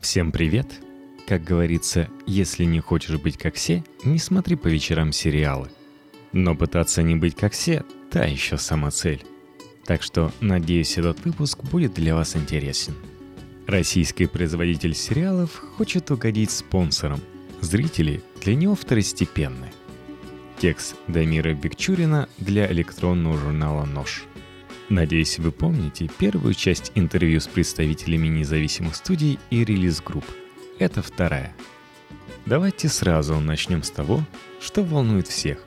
Всем привет! Как говорится, если не хочешь быть как все, не смотри по вечерам сериалы. Но пытаться не быть как все – та еще сама цель. Так что, надеюсь, этот выпуск будет для вас интересен. Российский производитель сериалов хочет угодить спонсорам. Зрители для него второстепенны. Текст Дамира Бекчурина для электронного журнала «Нож». Надеюсь, вы помните первую часть интервью с представителями независимых студий и релиз-групп. Это вторая. Давайте сразу начнем с того, что волнует всех.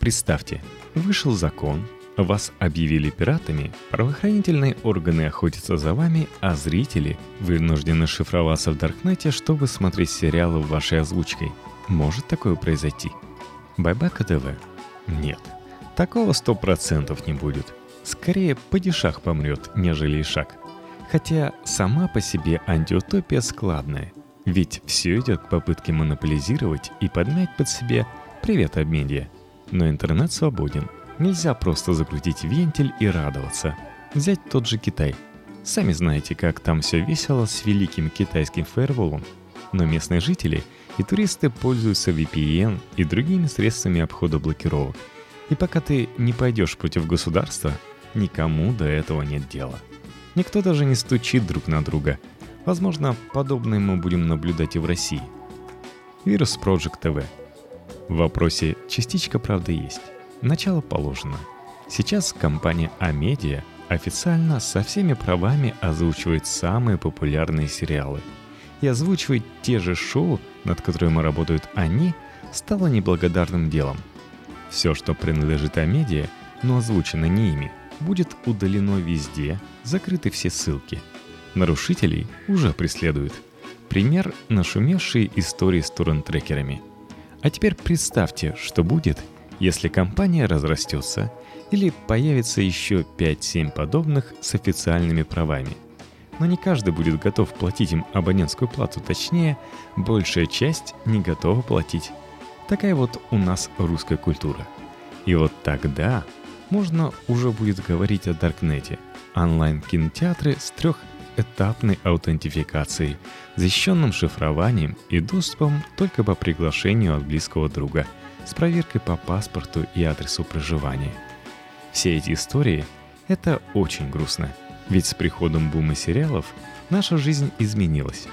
Представьте, вышел закон, вас объявили пиратами, правоохранительные органы охотятся за вами, а зрители вынуждены шифроваться в Даркнете, чтобы смотреть сериалы в вашей озвучкой. Может такое произойти? Байбака ТВ? Нет. Такого сто процентов не будет – скорее падишах помрет, нежели Ишак. Хотя сама по себе антиутопия складная. Ведь все идет к попытке монополизировать и подмять под себе «Привет, обмедиа». Но интернет свободен. Нельзя просто закрутить вентиль и радоваться. Взять тот же Китай. Сами знаете, как там все весело с великим китайским фаерволом. Но местные жители и туристы пользуются VPN и другими средствами обхода блокировок. И пока ты не пойдешь против государства, никому до этого нет дела. Никто даже не стучит друг на друга. Возможно, подобное мы будем наблюдать и в России. Вирус Project TV. В вопросе частичка правды есть. Начало положено. Сейчас компания Амедиа официально со всеми правами озвучивает самые популярные сериалы. И озвучивать те же шоу, над которыми работают они, стало неблагодарным делом. Все, что принадлежит Амедиа, но озвучено не ими – будет удалено везде, закрыты все ссылки. Нарушителей уже преследуют. Пример – нашумевшие истории с торрент-трекерами. А теперь представьте, что будет, если компания разрастется или появится еще 5-7 подобных с официальными правами. Но не каждый будет готов платить им абонентскую плату, точнее, большая часть не готова платить. Такая вот у нас русская культура. И вот тогда можно уже будет говорить о Даркнете. Онлайн-кинотеатры с трехэтапной аутентификацией, защищенным шифрованием и доступом только по приглашению от близкого друга, с проверкой по паспорту и адресу проживания. Все эти истории — это очень грустно, ведь с приходом бума сериалов наша жизнь изменилась.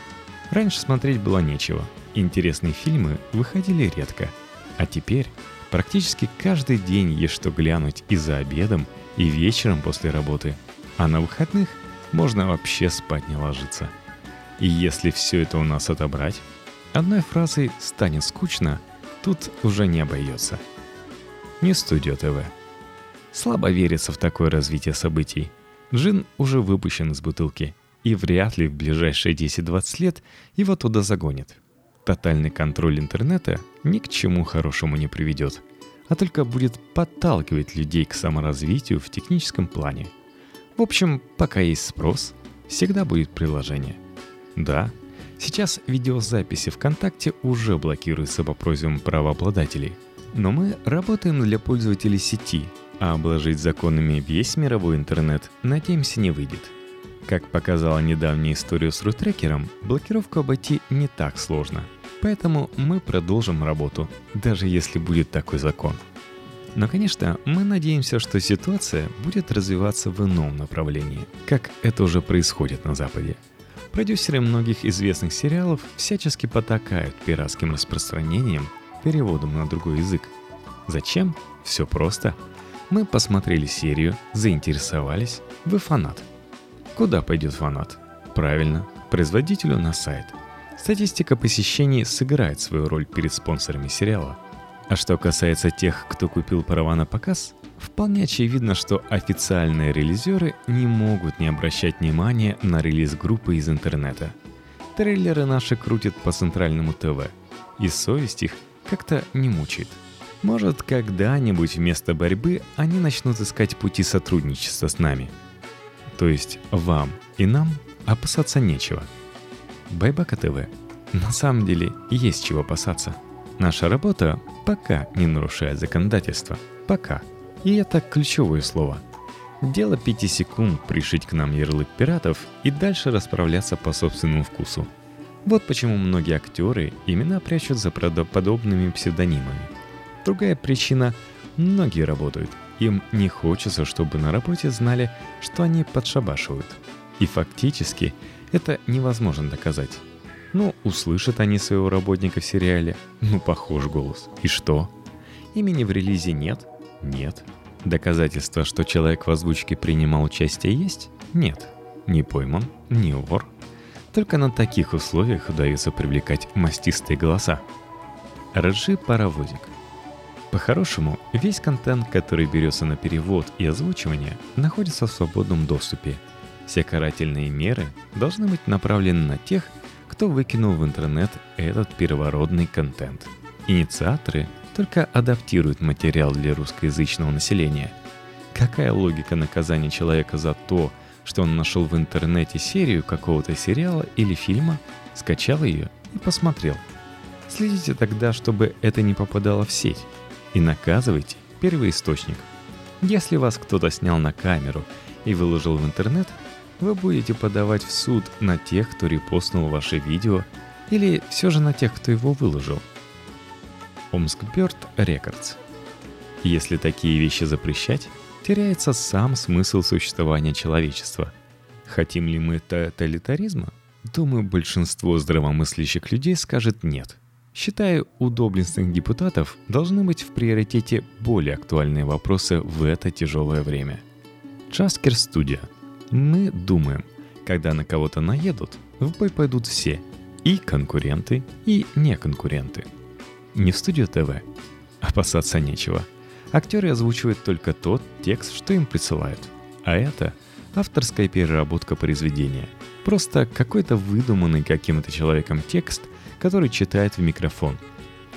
Раньше смотреть было нечего, интересные фильмы выходили редко, а теперь Практически каждый день есть что глянуть и за обедом, и вечером после работы. А на выходных можно вообще спать не ложиться. И если все это у нас отобрать, одной фразой «станет скучно» тут уже не обойдется. Не студио ТВ. Слабо верится в такое развитие событий. Джин уже выпущен из бутылки, и вряд ли в ближайшие 10-20 лет его туда загонят. Тотальный контроль интернета ни к чему хорошему не приведет, а только будет подталкивать людей к саморазвитию в техническом плане. В общем, пока есть спрос, всегда будет приложение. Да, сейчас видеозаписи ВКонтакте уже блокируются по просьбам правообладателей. Но мы работаем для пользователей сети, а обложить законами весь мировой интернет, надеемся, не выйдет – как показала недавняя история с рутрекером, блокировку обойти не так сложно. Поэтому мы продолжим работу, даже если будет такой закон. Но, конечно, мы надеемся, что ситуация будет развиваться в ином направлении, как это уже происходит на Западе. Продюсеры многих известных сериалов всячески потакают пиратским распространением, переводом на другой язык. Зачем? Все просто. Мы посмотрели серию, заинтересовались, вы фанат – Куда пойдет фанат? Правильно, производителю на сайт. Статистика посещений сыграет свою роль перед спонсорами сериала. А что касается тех, кто купил права на показ, вполне очевидно, что официальные релизеры не могут не обращать внимания на релиз группы из интернета. Трейлеры наши крутят по центральному ТВ, и совесть их как-то не мучает. Может, когда-нибудь вместо борьбы они начнут искать пути сотрудничества с нами – то есть вам и нам опасаться нечего. Байбака ТВ. На самом деле есть чего опасаться. Наша работа пока не нарушает законодательство. Пока. И это ключевое слово. Дело пяти секунд пришить к нам ярлык пиратов и дальше расправляться по собственному вкусу. Вот почему многие актеры имена прячут за правдоподобными псевдонимами. Другая причина – многие работают. Им не хочется, чтобы на работе знали, что они подшабашивают. И фактически это невозможно доказать. Ну, услышат они своего работника в сериале. Ну, похож голос. И что? Имени в релизе нет? Нет. Доказательства, что человек в озвучке принимал участие, есть? Нет. Не пойман, не вор. Только на таких условиях удается привлекать мастистые голоса. Ржи паровозик. По-хорошему, весь контент, который берется на перевод и озвучивание, находится в свободном доступе. Все карательные меры должны быть направлены на тех, кто выкинул в интернет этот первородный контент. Инициаторы только адаптируют материал для русскоязычного населения. Какая логика наказания человека за то, что он нашел в интернете серию какого-то сериала или фильма, скачал ее и посмотрел? Следите тогда, чтобы это не попадало в сеть, и наказывайте первоисточник. Если вас кто-то снял на камеру и выложил в интернет – вы будете подавать в суд на тех, кто репостнул ваше видео, или все же на тех, кто его выложил. Омск Бёрд Рекордс. Если такие вещи запрещать, теряется сам смысл существования человечества. Хотим ли мы тоталитаризма? Думаю, большинство здравомыслящих людей скажет нет. Считаю, у доблестных депутатов должны быть в приоритете более актуальные вопросы в это тяжелое время. Джаскер Студия – мы думаем, когда на кого-то наедут, в бой пойдут все. И конкуренты, и неконкуренты. Не в студию ТВ. Опасаться нечего. Актеры озвучивают только тот текст, что им присылают. А это авторская переработка произведения. Просто какой-то выдуманный каким-то человеком текст, который читает в микрофон.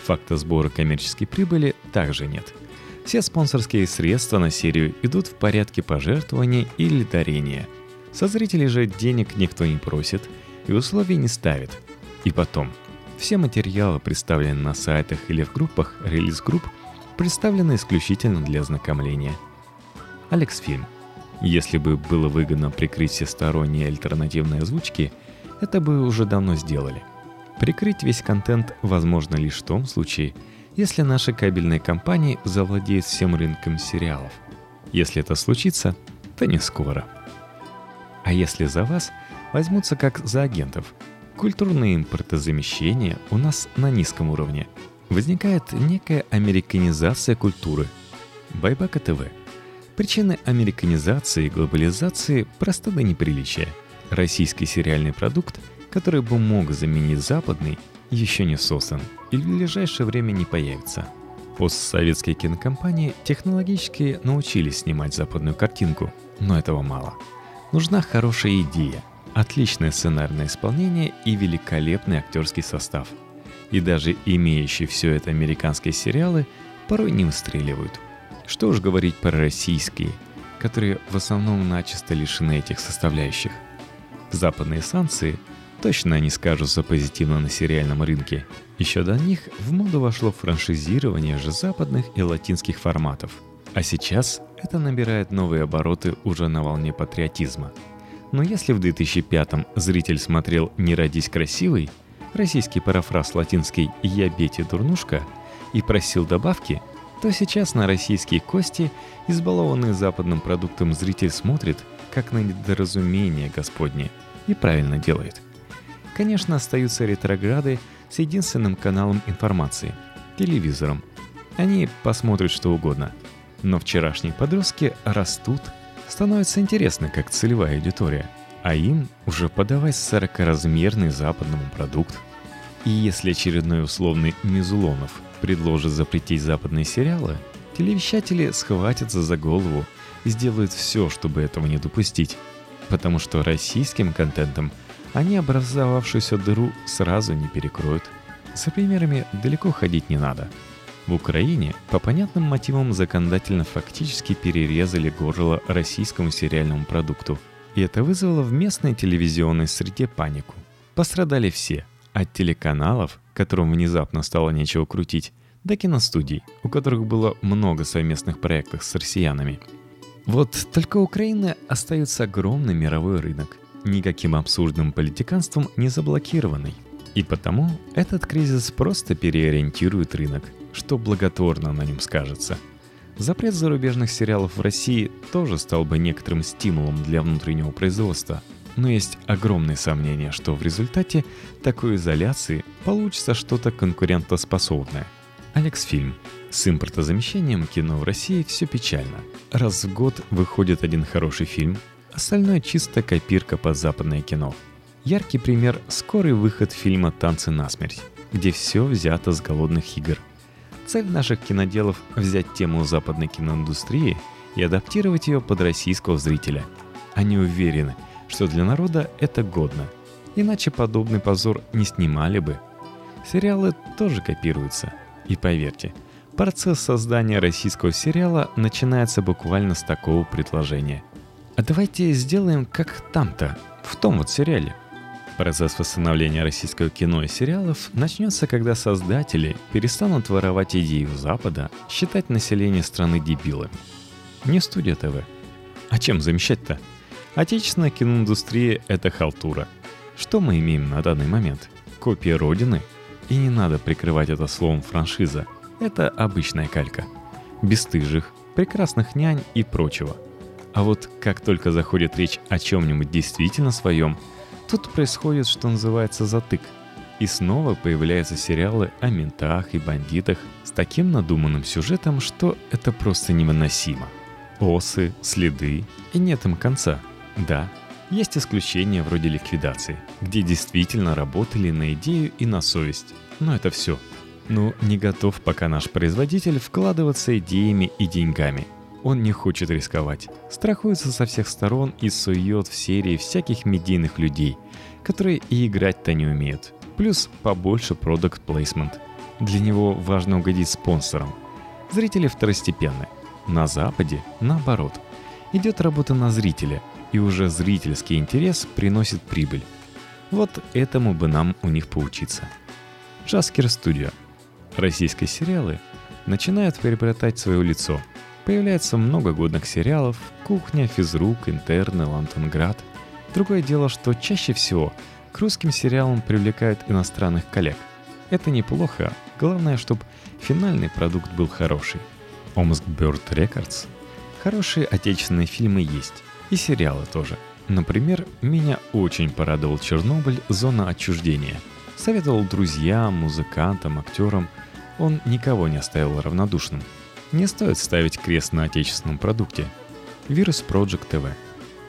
Факта сбора коммерческой прибыли также нет – все спонсорские средства на серию идут в порядке пожертвования или дарения. Со зрителей же денег никто не просит и условий не ставит. И потом, все материалы, представленные на сайтах или в группах релиз-групп, представлены исключительно для ознакомления. Алекс Фильм. Если бы было выгодно прикрыть все сторонние альтернативные озвучки, это бы уже давно сделали. Прикрыть весь контент возможно лишь в том случае, если наши кабельные компании завладеют всем рынком сериалов. Если это случится, то не скоро. А если за вас возьмутся как за агентов, культурное импортозамещение у нас на низком уровне. Возникает некая американизация культуры. Байбака ТВ. Причины американизации и глобализации просто до неприличия. Российский сериальный продукт, который бы мог заменить западный, еще не создан и в ближайшее время не появится. Постсоветские кинокомпании технологически научились снимать западную картинку, но этого мало. Нужна хорошая идея, отличное сценарное исполнение и великолепный актерский состав. И даже имеющие все это американские сериалы порой не выстреливают. Что уж говорить про российские, которые в основном начисто лишены этих составляющих. Западные санкции – точно не скажутся позитивно на сериальном рынке. Еще до них в моду вошло франшизирование же западных и латинских форматов. А сейчас это набирает новые обороты уже на волне патриотизма. Но если в 2005-м зритель смотрел «Не родись красивый», российский парафраз латинский «Я Бетти дурнушка» и просил добавки, то сейчас на российские кости, избалованный западным продуктом зритель смотрит, как на недоразумение Господне, и правильно делает – Конечно, остаются ретрограды с единственным каналом информации – телевизором. Они посмотрят что угодно. Но вчерашние подростки растут, становятся интересны как целевая аудитория, а им уже подавай 40-размерный западному продукт. И если очередной условный Мизулонов предложит запретить западные сериалы, телевещатели схватятся за голову и сделают все, чтобы этого не допустить. Потому что российским контентом – они образовавшуюся дыру сразу не перекроют. За примерами далеко ходить не надо. В Украине по понятным мотивам законодательно фактически перерезали горло российскому сериальному продукту. И это вызвало в местной телевизионной среде панику. Пострадали все. От телеканалов, которым внезапно стало нечего крутить, до киностудий, у которых было много совместных проектов с россиянами. Вот только Украина остается огромный мировой рынок, никаким абсурдным политиканством не заблокированный. И потому этот кризис просто переориентирует рынок, что благотворно на нем скажется. Запрет зарубежных сериалов в России тоже стал бы некоторым стимулом для внутреннего производства, но есть огромные сомнения, что в результате такой изоляции получится что-то конкурентоспособное. Алекс Фильм. С импортозамещением кино в России все печально. Раз в год выходит один хороший фильм, остальное чисто копирка под западное кино – Яркий пример – скорый выход фильма «Танцы на смерть», где все взято с голодных игр. Цель наших киноделов – взять тему западной киноиндустрии и адаптировать ее под российского зрителя. Они уверены, что для народа это годно. Иначе подобный позор не снимали бы. Сериалы тоже копируются. И поверьте, процесс создания российского сериала начинается буквально с такого предложения. А давайте сделаем как там-то, в том вот сериале – Процесс восстановления российского кино и сериалов начнется, когда создатели перестанут воровать идеи у Запада, считать население страны дебилами. Не студия ТВ. А чем замещать-то? Отечественная киноиндустрия — это халтура. Что мы имеем на данный момент? Копия Родины? И не надо прикрывать это словом франшиза. Это обычная калька. Бестыжих, прекрасных нянь и прочего. А вот как только заходит речь о чем-нибудь действительно своем — Тут происходит, что называется, затык. И снова появляются сериалы о ментах и бандитах с таким надуманным сюжетом, что это просто невыносимо. Осы, следы, и нет им конца. Да, есть исключения вроде ликвидации, где действительно работали на идею и на совесть. Но это все. Ну, не готов пока наш производитель вкладываться идеями и деньгами. Он не хочет рисковать. Страхуется со всех сторон и сует в серии всяких медийных людей, которые и играть-то не умеют. Плюс побольше продукт плейсмент. Для него важно угодить спонсорам. Зрители второстепенны. На Западе, наоборот. Идет работа на зрителя, и уже зрительский интерес приносит прибыль. Вот этому бы нам у них поучиться. Джаскер Студио. Российские сериалы начинают приобретать свое лицо – Появляется много годных сериалов «Кухня», «Физрук», «Интерны», «Лантонград». Другое дело, что чаще всего к русским сериалам привлекают иностранных коллег. Это неплохо, главное, чтобы финальный продукт был хороший. Омск Bird Records. Хорошие отечественные фильмы есть, и сериалы тоже. Например, меня очень порадовал Чернобыль «Зона отчуждения». Советовал друзьям, музыкантам, актерам. Он никого не оставил равнодушным – не стоит ставить крест на отечественном продукте. Virus Project TV.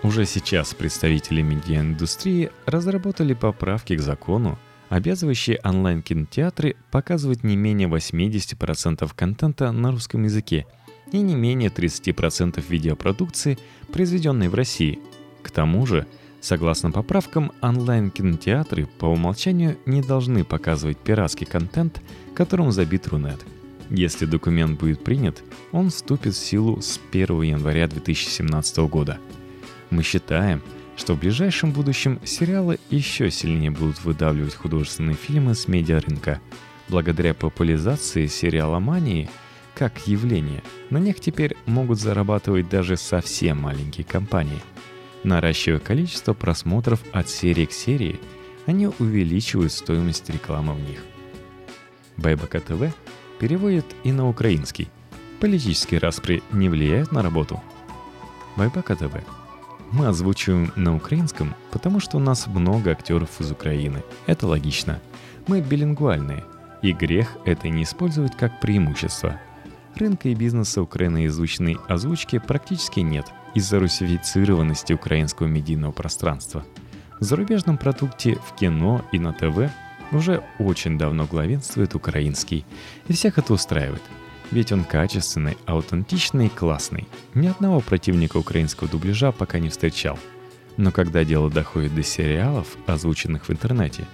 Уже сейчас представители медиаиндустрии разработали поправки к закону, обязывающие онлайн-кинотеатры показывать не менее 80% контента на русском языке и не менее 30% видеопродукции, произведенной в России. К тому же, согласно поправкам, онлайн-кинотеатры по умолчанию не должны показывать пиратский контент, которым забит Рунет – если документ будет принят, он вступит в силу с 1 января 2017 года. Мы считаем, что в ближайшем будущем сериалы еще сильнее будут выдавливать художественные фильмы с медиарынка. Благодаря популяризации сериаломании как явления, на них теперь могут зарабатывать даже совсем маленькие компании. Наращивая количество просмотров от серии к серии, они увеличивают стоимость рекламы в них. Байбака ТВ переводит и на украинский. Политические распри не влияют на работу. Байбака ТВ. Мы озвучиваем на украинском, потому что у нас много актеров из Украины. Это логично. Мы билингвальные, и грех это не использовать как преимущество. Рынка и бизнеса украиноязычной озвучки практически нет из-за русифицированности украинского медийного пространства. В зарубежном продукте в кино и на ТВ уже очень давно главенствует украинский, и всех это устраивает. Ведь он качественный, аутентичный и классный. Ни одного противника украинского дубляжа пока не встречал. Но когда дело доходит до сериалов, озвученных в интернете,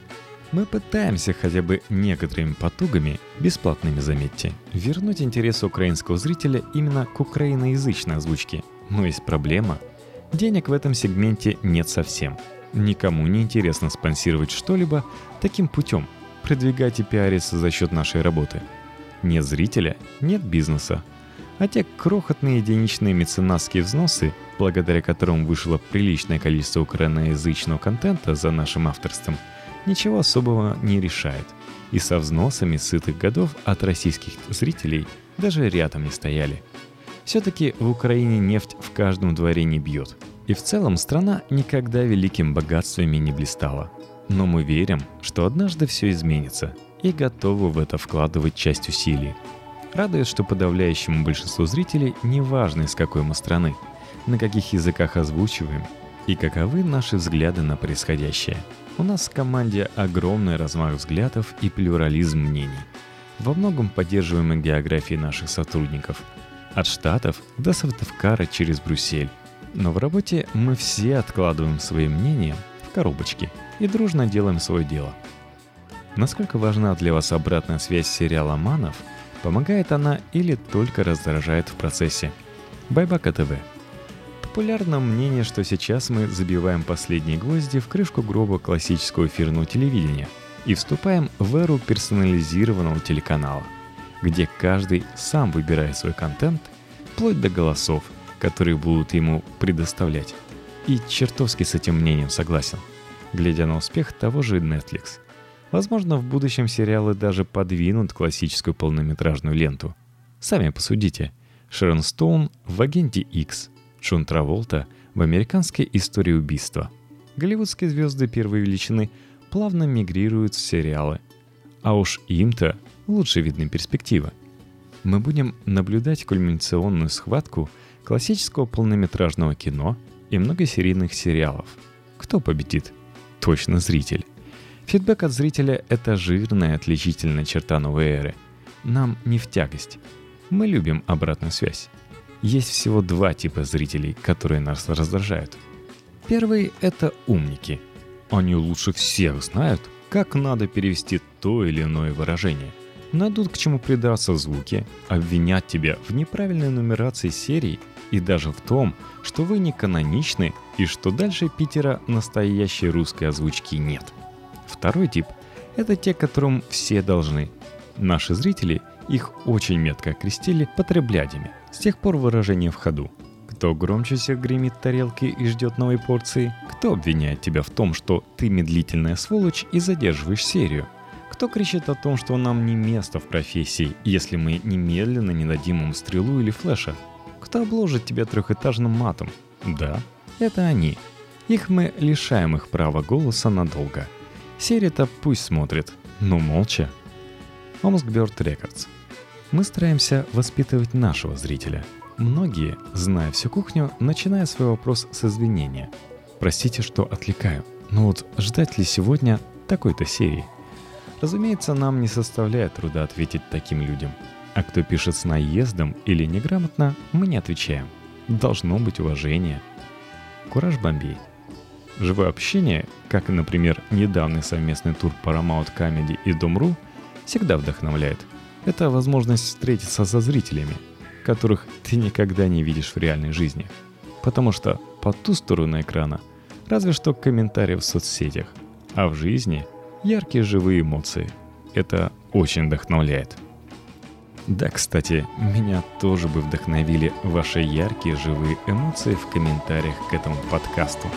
мы пытаемся хотя бы некоторыми потугами, бесплатными заметьте, вернуть интерес украинского зрителя именно к украиноязычной озвучке. Но есть проблема. Денег в этом сегменте нет совсем – Никому не интересно спонсировать что-либо таким путем, продвигать и пиариться за счет нашей работы. Нет зрителя, нет бизнеса. А те крохотные единичные меценатские взносы, благодаря которым вышло приличное количество украиноязычного контента за нашим авторством, ничего особого не решает. И со взносами сытых годов от российских зрителей даже рядом не стояли. Все-таки в Украине нефть в каждом дворе не бьет. И в целом страна никогда великим богатствами не блистала. Но мы верим, что однажды все изменится, и готовы в это вкладывать часть усилий. Радует, что подавляющему большинству зрителей не важно из какой мы страны, на каких языках озвучиваем и каковы наши взгляды на происходящее. У нас в команде огромный размах взглядов и плюрализм мнений. Во многом поддерживаемой географии наших сотрудников. От Штатов до Сыктывкара через Брюссель. Но в работе мы все откладываем свои мнения в коробочки и дружно делаем свое дело. Насколько важна для вас обратная связь сериала «Манов», помогает она или только раздражает в процессе? Байбака ТВ – Популярно мнение, что сейчас мы забиваем последние гвозди в крышку гроба классического эфирного телевидения и вступаем в эру персонализированного телеканала, где каждый сам выбирает свой контент, вплоть до голосов, которые будут ему предоставлять. И чертовски с этим мнением согласен, глядя на успех того же Netflix. Возможно, в будущем сериалы даже подвинут классическую полнометражную ленту. Сами посудите. Шерон Стоун в «Агенте X», Джон Траволта в американской истории убийства. Голливудские звезды первой величины плавно мигрируют в сериалы. А уж им-то лучше видны перспективы. Мы будем наблюдать кульминационную схватку классического полнометражного кино и многосерийных сериалов. Кто победит? Точно зритель. Фидбэк от зрителя – это жирная отличительная черта новой эры. Нам не в тягость. Мы любим обратную связь. Есть всего два типа зрителей, которые нас раздражают. Первый — это умники. Они лучше всех знают, как надо перевести то или иное выражение. Найдут к чему придраться в звуке, обвинят тебя в неправильной нумерации серий и даже в том, что вы не каноничны и что дальше Питера настоящей русской озвучки нет. Второй тип — это те, которым все должны. Наши зрители их очень метко окрестили потреблядями – с тех пор выражение в ходу. Кто громче всех гремит тарелки и ждет новой порции? Кто обвиняет тебя в том, что ты медлительная сволочь и задерживаешь серию? Кто кричит о том, что нам не место в профессии, если мы немедленно не дадим им стрелу или флеша? Кто обложит тебя трехэтажным матом? Да, это они. Их мы лишаем их права голоса надолго. Серия-то пусть смотрит, но молча. Омск Бёрд Рекордс. Мы стараемся воспитывать нашего зрителя. Многие, зная всю кухню, начиная свой вопрос с извинения. Простите, что отвлекаю, но вот ждать ли сегодня такой-то серии? Разумеется, нам не составляет труда ответить таким людям. А кто пишет с наездом или неграмотно, мы не отвечаем. Должно быть уважение. Кураж Бомбей. Живое общение, как, например, недавний совместный тур Paramount Comedy и Дом.ру, всегда вдохновляет – это возможность встретиться со зрителями, которых ты никогда не видишь в реальной жизни. Потому что по ту сторону экрана разве что комментарии в соцсетях, а в жизни яркие живые эмоции. Это очень вдохновляет. Да, кстати, меня тоже бы вдохновили ваши яркие живые эмоции в комментариях к этому подкасту.